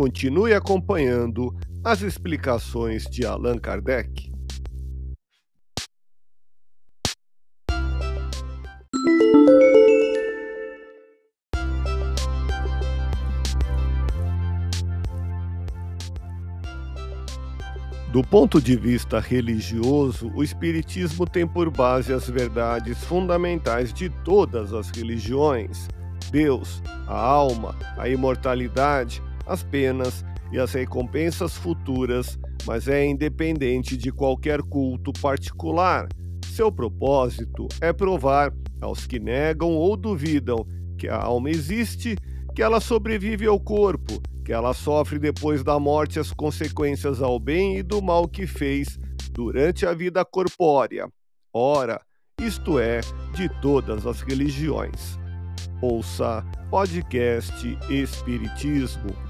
Continue acompanhando as explicações de Allan Kardec. Do ponto de vista religioso, o Espiritismo tem por base as verdades fundamentais de todas as religiões: Deus, a alma, a imortalidade, as penas e as recompensas futuras, mas é independente de qualquer culto particular. Seu propósito é provar aos que negam ou duvidam que a alma existe, que ela sobrevive ao corpo, que ela sofre depois da morte as consequências ao bem e do mal que fez durante a vida corpórea. Ora, isto é, de todas as religiões. Ouça podcast Espiritismo